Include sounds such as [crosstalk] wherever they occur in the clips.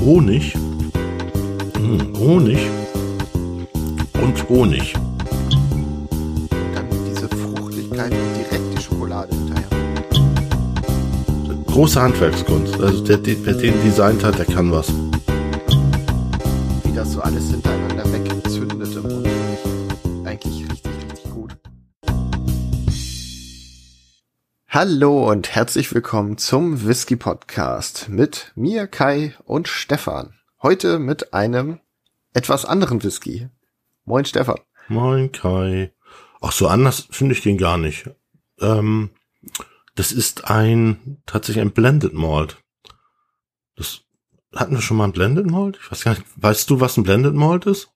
Honig. Hm, Honig. Und Honig. Dann diese Fruchtigkeit und direkt die Schokolade hinterher. Große Handwerkskunst. Also der, der, wer den designt hat, der kann was. Wie das so alles hintereinander weggezündet Hallo und herzlich willkommen zum Whisky Podcast mit mir, Kai und Stefan. Heute mit einem etwas anderen Whisky. Moin Stefan. Moin Kai. Ach, so anders finde ich den gar nicht. Ähm, das ist ein, tatsächlich ein Blended Malt. Das hatten wir schon mal ein Blended Malt? Ich weiß gar nicht. Weißt du, was ein Blended Malt ist?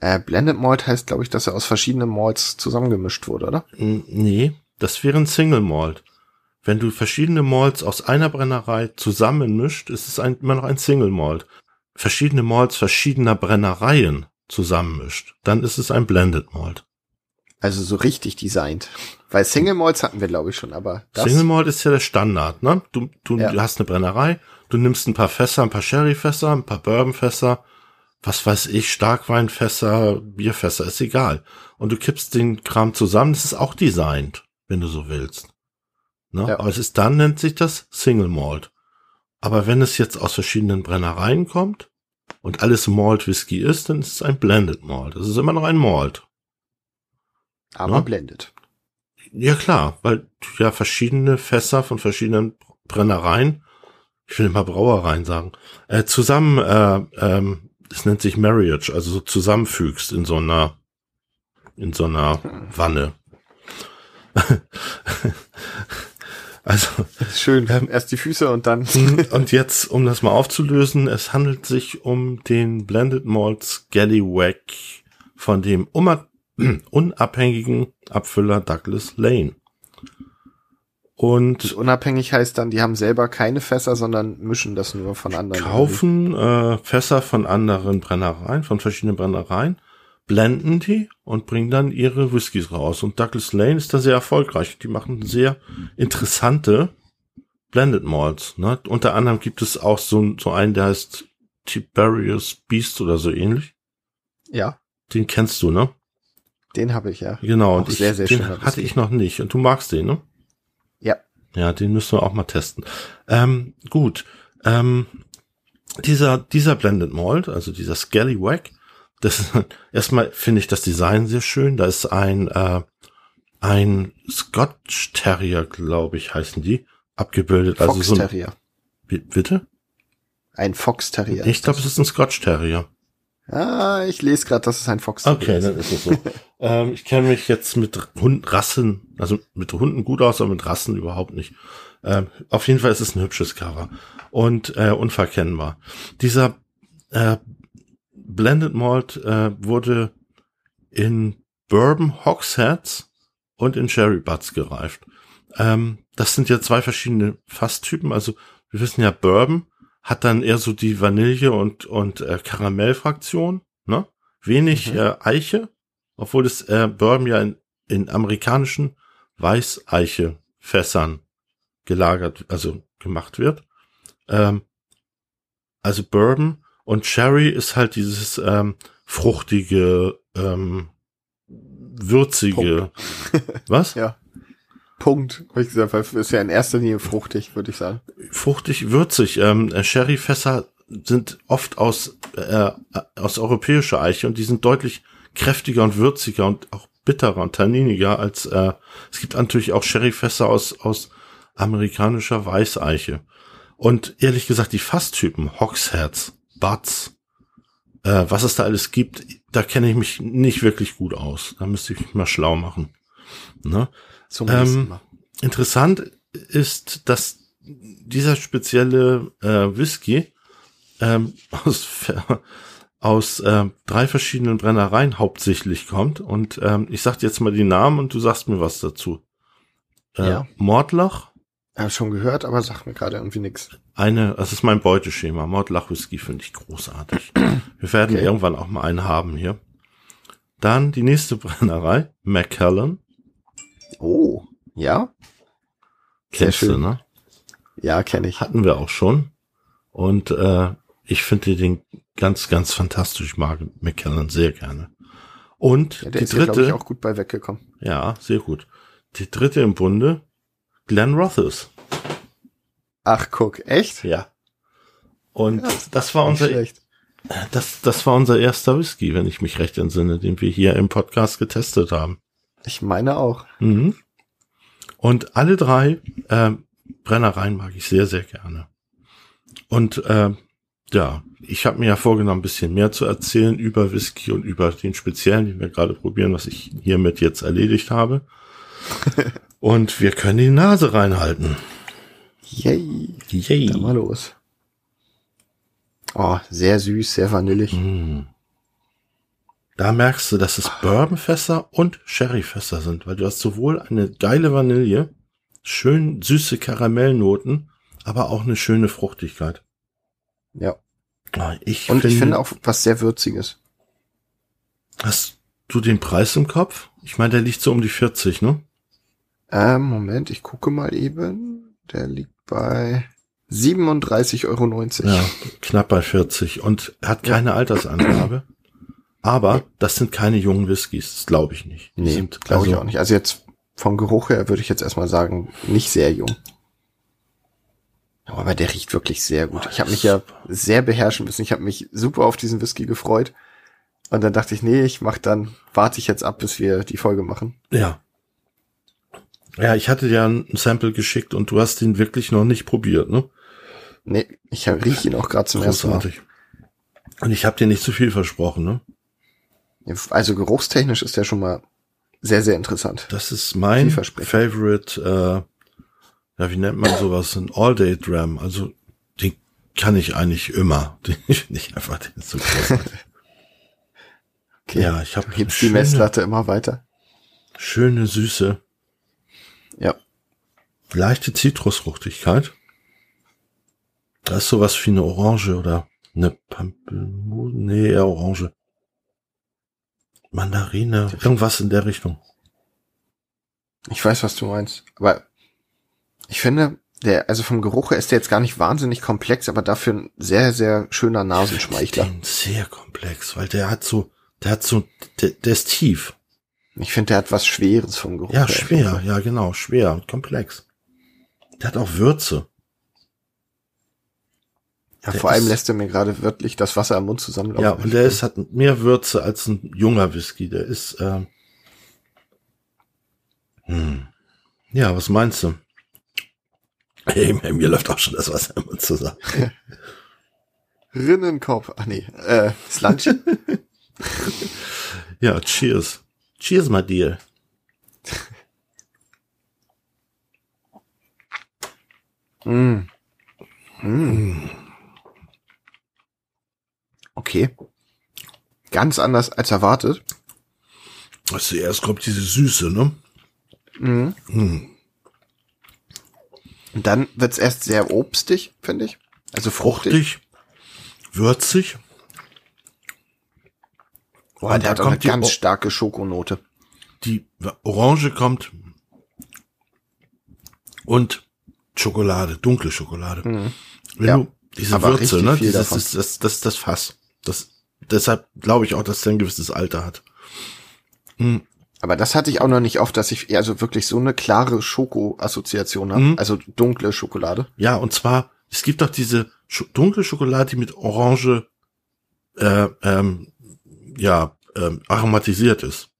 Äh, Blended Malt heißt, glaube ich, dass er aus verschiedenen Malts zusammengemischt wurde, oder? Nee, das wäre ein Single Malt. Wenn du verschiedene Malts aus einer Brennerei zusammenmischt, ist es ein, immer noch ein Single Malt. Verschiedene Malts verschiedener Brennereien zusammenmischt, dann ist es ein Blended Malt. Also so richtig designt. Weil Single Malts hatten wir, glaube ich, schon, aber das. Single Malt ist ja der Standard, ne? Du, du Ja. hast eine Brennerei, du nimmst ein paar Fässer, ein paar Sherryfässer, ein paar Bourbonfässer, was weiß ich, Starkweinfässer, Bierfässer, ist egal. Und du kippst den Kram zusammen, das ist auch designt, wenn du so willst. Ne? Ja. Aber es ist dann nennt sich das Single Malt. Aber wenn es jetzt aus verschiedenen Brennereien kommt und alles Malt Whisky ist, dann ist es ein Blended Malt. Es ist immer noch ein Malt. aber Ja. blendet. Ja klar, weil du ja verschiedene Fässer von verschiedenen Brennereien, ich will immer Brauereien sagen, äh, zusammen, äh, ähm, das nennt sich Marriage, also so zusammenfügst in so einer, in so einer Wanne. [laughs] also Schön. Erst die Füße und dann. [laughs] und jetzt, um das mal aufzulösen, es handelt sich um den Blended Malt Scallywag von dem [clears throat] unabhängigen Abfüller Douglas Lane. Und Unabhängig heißt dann, die haben selber keine Fässer, sondern mischen das nur von anderen. kaufen äh, Fässer von anderen Brennereien, von verschiedenen Brennereien, blenden die und bringen dann ihre Whiskys raus. Und Douglas Lane ist da sehr erfolgreich. Die machen sehr interessante Blended Malts. Ne? Unter anderem gibt es auch so, so einen, der heißt Tiberius Beast oder so ähnlich. Ja, Den kennst du, ne? den habe ich ja. Genau. Auch und ich, sehr, den hatte ich noch nicht. Und du magst den, ne? Ja. Ja, den müssen wir auch mal testen. Ähm, gut. Ähm, dieser, dieser Blended Malt, also dieser Scallywag, das [laughs] erstmal finde ich das Design sehr schön. Da ist ein, äh, ein Scotch Terrier, glaube ich, heißen die, abgebildet. Also Fox so ein, Terrier. Bi- bitte? Ein Fox Terrier. Ich glaube, es ist ein Scotch Terrier. Ah, ich lese gerade, dass es ein Fox Terrier Okay, ist. dann ist es so. [laughs] ähm, ich kenne mich jetzt mit Hundrassen, also mit Hunden gut aus, aber mit Rassen überhaupt nicht. Ähm, auf jeden Fall ist es ein hübsches Cover und äh, unverkennbar. Dieser äh, Blended Malt äh, wurde in Bourbon Hogsheads und in Sherry Butts gereift. Ähm, das sind ja zwei verschiedene Fasstypen. Also wir wissen ja, Bourbon hat dann eher so die Vanille und und äh, Karamellfraktion, ne? Wenig Mhm. äh, Eiche, obwohl das äh, Bourbon ja in, in amerikanischen Weißeiche-Fässern gelagert, also gemacht wird. Ähm, also Bourbon und Sherry ist halt dieses ähm, fruchtige, ähm, würzige. [laughs] Was? Ja. Punkt. Hab ich gesagt, weil ist ja in erster Linie fruchtig, würde ich sagen. fruchtig, würzig. Ähm, äh, Sherryfässer sind oft aus, äh, aus europäischer Eiche und die sind deutlich kräftiger und würziger und auch bitterer und tanniniger als äh, es gibt natürlich auch Sherryfässer aus, aus amerikanischer Weißeiche. Und ehrlich gesagt, die Fasstypen, Hogsheads, Butts, äh, was es da alles gibt, da kenne ich mich nicht wirklich gut aus. Da müsste ich mich mal schlau machen. Ne? Zum Ähm, Mal. Interessant ist, dass dieser spezielle äh, Whisky ähm, [laughs] aus, aus äh, drei verschiedenen Brennereien hauptsächlich kommt. Und ähm, ich sag dir jetzt mal die Namen und du sagst mir was dazu. Äh, Ja. Mordlach, Ja, schon gehört, aber sagt mir gerade irgendwie nix. eine, das ist mein Beuteschema. Mordlach Whisky finde ich großartig. [clears throat] Wir werden Okay. irgendwann auch mal einen haben hier. Dann die nächste [laughs] Brennerei, Macallan. Oh, ja? Kennst du, ne? Ja, kenne ich. Hatten wir auch schon. Und äh, Ich finde den ganz, ganz fantastisch. Ich mag McKellen sehr gerne. Und Ja, der die dritte, ich, auch gut bei weggekommen. ja, sehr gut. Die dritte im Bunde, Glenn Rothes. Ach, guck, echt? Ja. Und Ja, das war unser, schlecht. das, das war unser erster Whisky, wenn ich mich recht entsinne, den wir hier im Podcast getestet haben. Ich meine auch. Mhm. Und alle drei ähm, Brennereien mag ich sehr, sehr gerne. Und ähm, ja, ich habe mir ja vorgenommen, ein bisschen mehr zu erzählen über Whisky und über den speziellen, den wir gerade probieren, was ich hiermit jetzt erledigt habe. [laughs] und wir können die Nase reinhalten. Yay. Yay. Dann mal los. Oh, sehr süß, sehr vanillig. Mm. Da merkst du, dass es Bourbonfässer und Sherryfässer sind, weil du hast sowohl eine geile Vanille, schön süße Karamellnoten, aber auch eine schöne Fruchtigkeit. Ja. Ah, Ich Und ich finde auch was sehr Würziges. Hast du den Preis im Kopf? Ich meine, der liegt so um die 40, ne? Ähm, Moment, ich gucke mal eben. Der liegt bei 37,90 Euro. Ja, knapp bei 40 und hat keine Altersangabe. Aber das sind keine jungen Whiskys, das glaube ich nicht. Die Nee, glaube ich also- auch nicht. Also jetzt vom Geruch her würde ich jetzt erstmal sagen, nicht sehr jung. Aber der riecht wirklich sehr gut. Ich habe mich ja sehr beherrschen müssen. Ich habe mich super auf diesen Whisky gefreut. Und dann dachte ich, nee, ich mach dann, warte ich jetzt ab, bis wir die Folge machen. Ja. Ja, ich hatte dir ein Sample geschickt und du hast ihn wirklich noch nicht probiert, ne? Nee, ich rieche ihn auch gerade zum ersten Mal. Großartig. Und ich habe dir nicht zu viel versprochen, ne? Also geruchstechnisch ist der schon mal sehr, sehr interessant. Das ist mein. Favorite, äh, ja, wie nennt man sowas? Ein All-Day-Dram. Also, den kann ich eigentlich immer. [laughs] Den finde ich einfach den so großartig. [laughs] Okay. Ja, ich habe die Messlatte immer weiter. schöne Süße, Ja. leichte Zitrusfruchtigkeit. Da ist sowas wie eine Orange oder eine Pampelmuse. Nee, eher Orange. Mandarine, irgendwas in der Richtung. Ich weiß, was du meinst. Aber ich finde, der, also vom Geruch her ist der jetzt gar nicht wahnsinnig komplex, aber dafür ein sehr, sehr schöner Nasenschmeichler. Den sehr komplex, weil der hat so, der hat so, der, der ist tief. Ich finde, der hat was Schweres vom Geruch Ja, schwer, ja genau, schwer und komplex. Der hat auch Würze. Ja, Der vor allem lässt er mir gerade wirklich das Wasser am Mund zusammenlaufen. Ja, und der ist, hat mehr Würze als ein junger Whisky. Der ist, ähm, hm. ja, was meinst du? Hey, mir läuft auch schon das Wasser im Mund zusammen. [laughs] Rinnenkopf. Ach nee, äh, Slunch. [laughs] Ja, cheers. Cheers, my dear. mm. Mm. Okay. Ganz anders als erwartet. Also erst kommt diese Süße, ne? Mhm. Hm. Und dann wird's erst sehr obstig, finde ich. Also fruchtig. Fruchtig, würzig. Boah, Und der da hat eine kommt die ganz starke Schokonote. Die Orange kommt und Schokolade, dunkle Schokolade. Wenn Ja, du diese aber Würze, ne? Dieses, das, das, das, das Fass. Das, deshalb glaube ich auch, dass der ein gewisses Alter hat. Aber das hatte ich auch noch nicht oft, dass ich also wirklich so eine klare Schoko-Assoziation habe. Mhm. Also dunkle Schokolade. Ja, und zwar, es gibt doch diese Scho dunkle Schokolade, die mit Orange äh, ähm, ja, ähm, aromatisiert ist.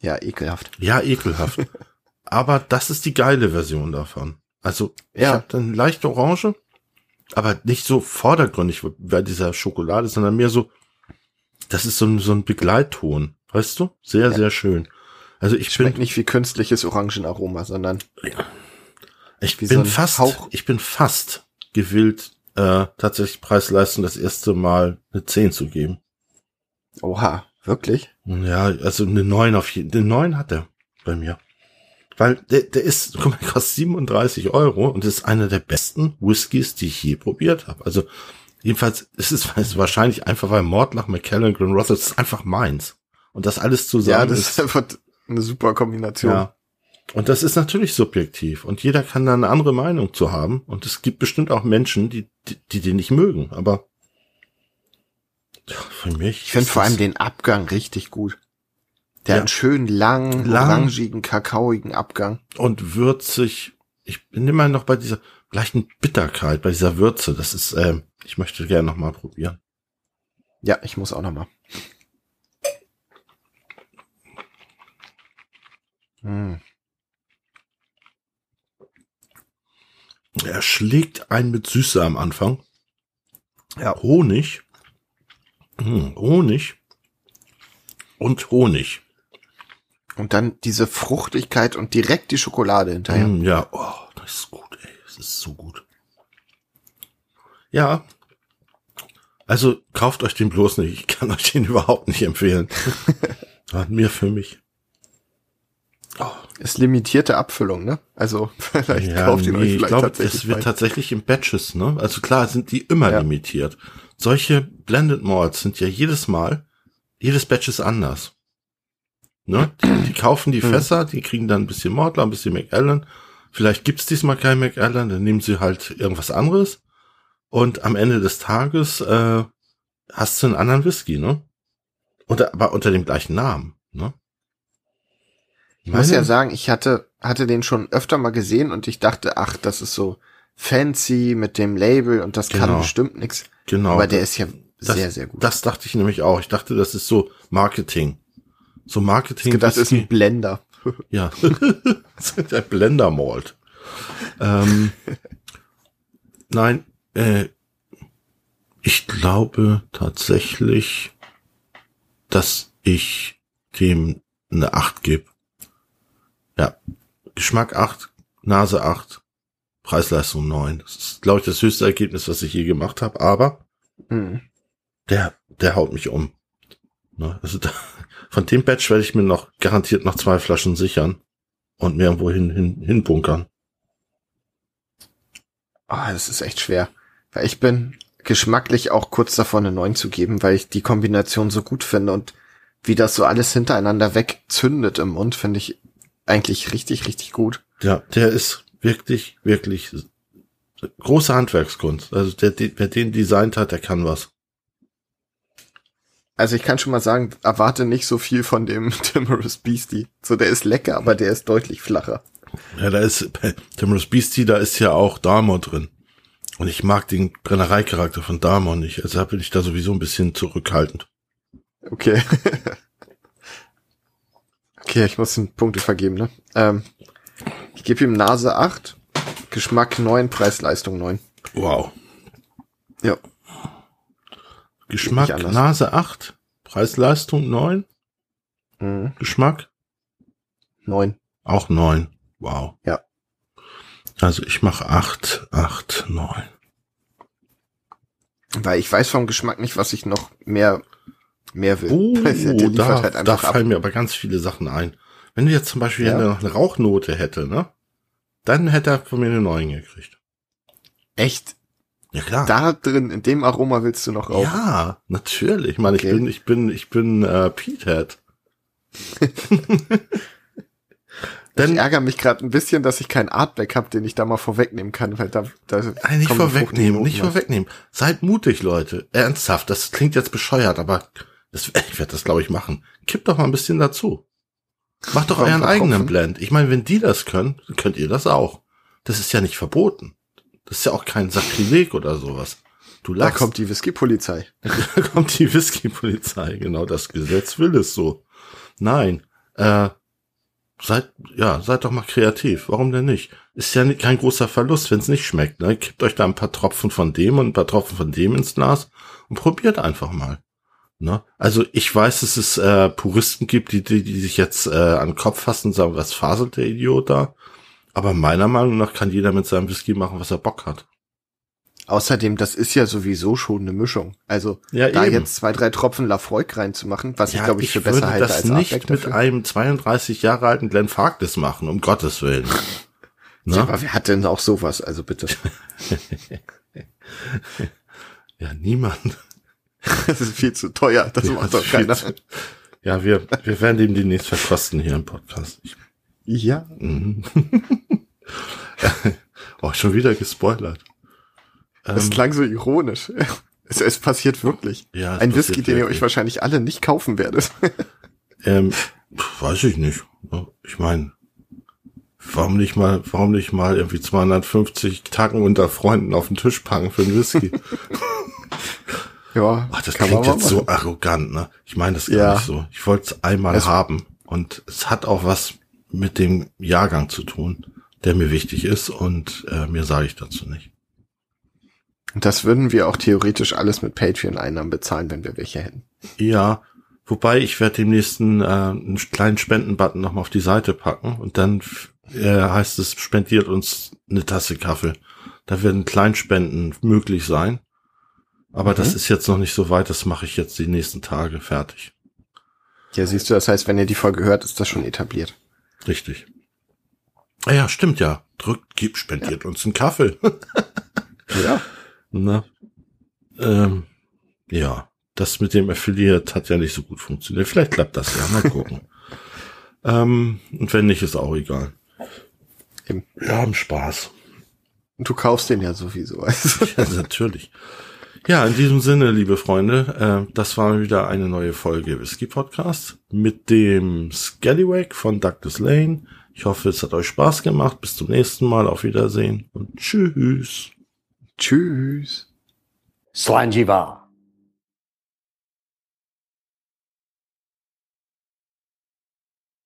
Ja, ekelhaft. Ja, ekelhaft. [laughs] aber das ist die geile Version davon. Also, ich Ja. habe dann leichte Orange, aber nicht so vordergründig bei dieser Schokolade, sondern mehr so, das ist so ein, so ein Begleitton. Weißt du? Sehr, Ja. sehr schön. Also ich bin, Schmeckt nicht wie künstliches Orangenaroma, sondern ich wie bin so fast, Hauch. ich bin fast gewillt, äh, tatsächlich Preis-Leistung das erste Mal eine 10 zu geben. Oha, wirklich? Ja, also eine 9 auf jeden Eine 9 hat er bei mir. Weil der, der ist, guck mal, der kostet 37 Euro und ist einer der besten Whiskys, die ich je probiert habe. Also jedenfalls ist es ist wahrscheinlich einfach, weil Mordlach, McKellen, Glenrothes das ist einfach meins. Und das alles Ja, zusammen das ist, [laughs] ist einfach eine super Kombination. ja. Und das ist natürlich subjektiv und jeder kann da eine andere Meinung zu haben und es gibt bestimmt auch Menschen, die, die, die den nicht mögen, aber Für mich. Ich finde vor allem den Abgang richtig gut. Der ja. hat einen schönen langen, Lang. orangigen, kakaoigen Abgang. Und würzig. Ich bin immer noch bei dieser leichten Bitterkeit, bei dieser Würze. Das ist, äh, ich möchte gerne noch mal probieren. Ja, ich muss auch noch mal. Hm. Er schlägt ein mit Süße am Anfang. Ja, Honig. Hm, Honig. Und Honig. Und dann diese Fruchtigkeit und direkt die Schokolade hinterher. Hm, ja, oh, das ist gut, ey. Das ist so gut. Ja. Also kauft euch den bloß nicht. Ich kann euch den [laughs] überhaupt nicht empfehlen. [laughs] mir für mich. Oh. Ist limitierte Abfüllung, ne? Also [laughs] vielleicht ja, kauft ihr nee, euch vielleicht ich glaub, tatsächlich. Es wird tatsächlich in Batches, ne? Also klar sind die immer ja. limitiert. Solche Blended Malls sind ja jedes Mal, jedes Batch ist anders. Ne? Die, die kaufen die hm. Fässer, die kriegen dann ein bisschen Mordler, ein bisschen McAllen. Vielleicht gibt's diesmal kein McAllen, dann nehmen sie halt irgendwas anderes. Und am Ende des Tages äh, hast du einen anderen Whisky, ne? Unter, aber unter dem gleichen Namen, ne? Ich muss ja sagen, ich hatte, hatte den schon öfter mal gesehen und ich dachte, ach, das ist so fancy mit dem Label und das genau. kann bestimmt nix. Genau. Aber der ist ja das, sehr, sehr gut. Das dachte ich nämlich auch. Ich dachte, das ist so Marketing. So Marketing. Das ist ein Blender. [laughs] Ja. das ist ein Blender Malt. Ähm, nein, äh, ich glaube tatsächlich, dass ich dem eine 8 gebe. Ja. Geschmack 8, Nase 8, Preisleistung 9. Das ist, glaube ich, das höchste Ergebnis, was ich je gemacht habe, aber mhm. der, der haut mich um. Ne? Also da, [laughs] von dem Batch werde ich mir noch garantiert noch zwei Flaschen sichern und mir irgendwo hin, hin, hinbunkern. Ah, oh, das ist echt schwer. Weil ich bin geschmacklich auch kurz davor eine 9 zu geben, weil ich die Kombination so gut finde und wie das so alles hintereinander wegzündet im Mund, finde ich eigentlich richtig, richtig gut. Ja, der ist wirklich, wirklich große Handwerkskunst. Also der, wer den designt hat, der kann was. Also ich kann schon mal sagen, erwarte nicht so viel von dem [laughs] Timorous Beastie. So, der ist lecker, aber der ist deutlich flacher. Ja, da ist, bei [laughs] Timorous Beastie, da ist ja auch Damon drin. Und ich mag den Brennereicharakter von Damon nicht. Also bin ich da sowieso ein bisschen zurückhaltend. Okay. [laughs] Okay, ich muss den Punkte vergeben, ne? Ähm, ich gebe ihm Nase 8, Geschmack 9, Preis-Leistung 9. Wow. Ja. Geschmack Nase 8, Preis-Leistung 9. Mhm. Geschmack? 9. Auch 9. Wow. Ja. Also ich mache 8, 8, 9. Weil ich weiß vom Geschmack nicht, was ich noch mehr mehr will. Oh, [laughs] da, halt da fallen ab. mir aber ganz viele Sachen ein. Wenn du jetzt zum Beispiel ja. noch eine Rauchnote hätte, ne? Dann hätte er von mir eine 9 gekriegt. Echt? Ja klar. Da drin, in dem Aroma willst du noch rauchen? Ja, natürlich. Ich meine, okay. ich bin, ich bin, ich bin äh, Petehead. [laughs] Denn, ich ärgere mich gerade ein bisschen, dass ich keinen Artback habe, den ich da mal vorwegnehmen kann, weil da, da Nein, nicht vorwegnehmen, nicht vorwegnehmen. Seid mutig, Leute. Ernsthaft, das klingt jetzt bescheuert, aber das, [laughs] ich werde das, glaube ich, machen. Kipp doch mal ein bisschen dazu. Macht doch euren eigenen Blend. Ich meine, wenn die das können, könnt ihr das auch. Das ist ja nicht verboten. Das ist ja auch kein Sakrileg oder sowas. Du lachst. Da kommt die Whisky-Polizei. [laughs] da kommt die Whisky-Polizei. Genau, das Gesetz will es so. Nein, äh, seid, ja, seid doch mal kreativ. Warum denn nicht? Ist ja kein großer Verlust, wenn es nicht schmeckt. Ne? Kippt euch da ein paar Tropfen von dem und ein paar Tropfen von dem ins Glas und probiert einfach mal. Ne? Also ich weiß, dass es äh, Puristen gibt, die, die, die sich jetzt äh, an den Kopf fassen und sagen, was faselt der Idiot da? Aber meiner Meinung nach kann jeder mit seinem Whisky machen, was er Bock hat. Außerdem, das ist ja sowieso schon eine Mischung. Also ja, da eben. jetzt zwei, drei Tropfen Lafroig reinzumachen, was ja, ich glaube ich für besser halte als nicht Artback mit einem 32 Jahre alten Glenn Farkless machen, um Gottes Willen. [laughs] ne? Ja, aber wer hat denn auch sowas? Also bitte. [laughs] ja, niemand. [laughs] Das ist viel zu teuer. Das ja, macht doch keiner. Zu, ja, wir, wir werden dem demnächst verkosten hier im Podcast. Ich, ja. Mhm. [laughs] oh, schon wieder gespoilert. Das ähm, klang so ironisch. Es, es passiert wirklich. Ja, Ein passiert Whisky, den ihr euch wahrscheinlich alle nicht kaufen werdet. Ähm, weiß ich nicht. Ich meine, warum nicht mal, warum nicht mal irgendwie 250 Tacken unter Freunden auf den Tisch packen für einen Whisky? [laughs] ja, Ach, das klingt jetzt so arrogant, ne? Ich meine das gar Ja. nicht so. Ich wollte es einmal haben. Und es hat auch was mit dem Jahrgang zu tun, der mir wichtig ist und äh, mir sage ich dazu nicht. Und das würden wir auch theoretisch alles mit Patreon-Einnahmen bezahlen, wenn wir welche hätten. Ja, wobei ich werde dem nächsten äh, einen kleinen Spendenbutton nochmal auf die Seite packen und dann äh, heißt es, spendiert uns eine Tasse Kaffee. Da werden Kleinspenden möglich sein. Aber das Mhm. ist jetzt noch nicht so weit, das mache ich jetzt die nächsten Tage fertig. Ja, siehst du, das heißt, wenn ihr die Folge hört, ist das schon etabliert. Richtig. Ah ja, stimmt ja. Drückt, gib, spendiert uns einen Kaffee. [laughs] Ja. Na? Ähm, ja, das mit dem Affiliate hat ja nicht so gut funktioniert. Vielleicht klappt das ja. Mal gucken. [laughs] ähm, und wenn nicht, ist auch egal. Eben. Wir haben Spaß. Und du kaufst den ja sowieso. Also, [laughs] Ja, natürlich. Ja, in diesem Sinne, liebe Freunde, äh, das war wieder eine neue Folge Whisky Podcast mit dem Scallywag von Douglas Lane. Ich hoffe, es hat euch Spaß gemacht. Bis zum nächsten Mal. Auf Wiedersehen und tschüss. Tschüss. Slanjiva.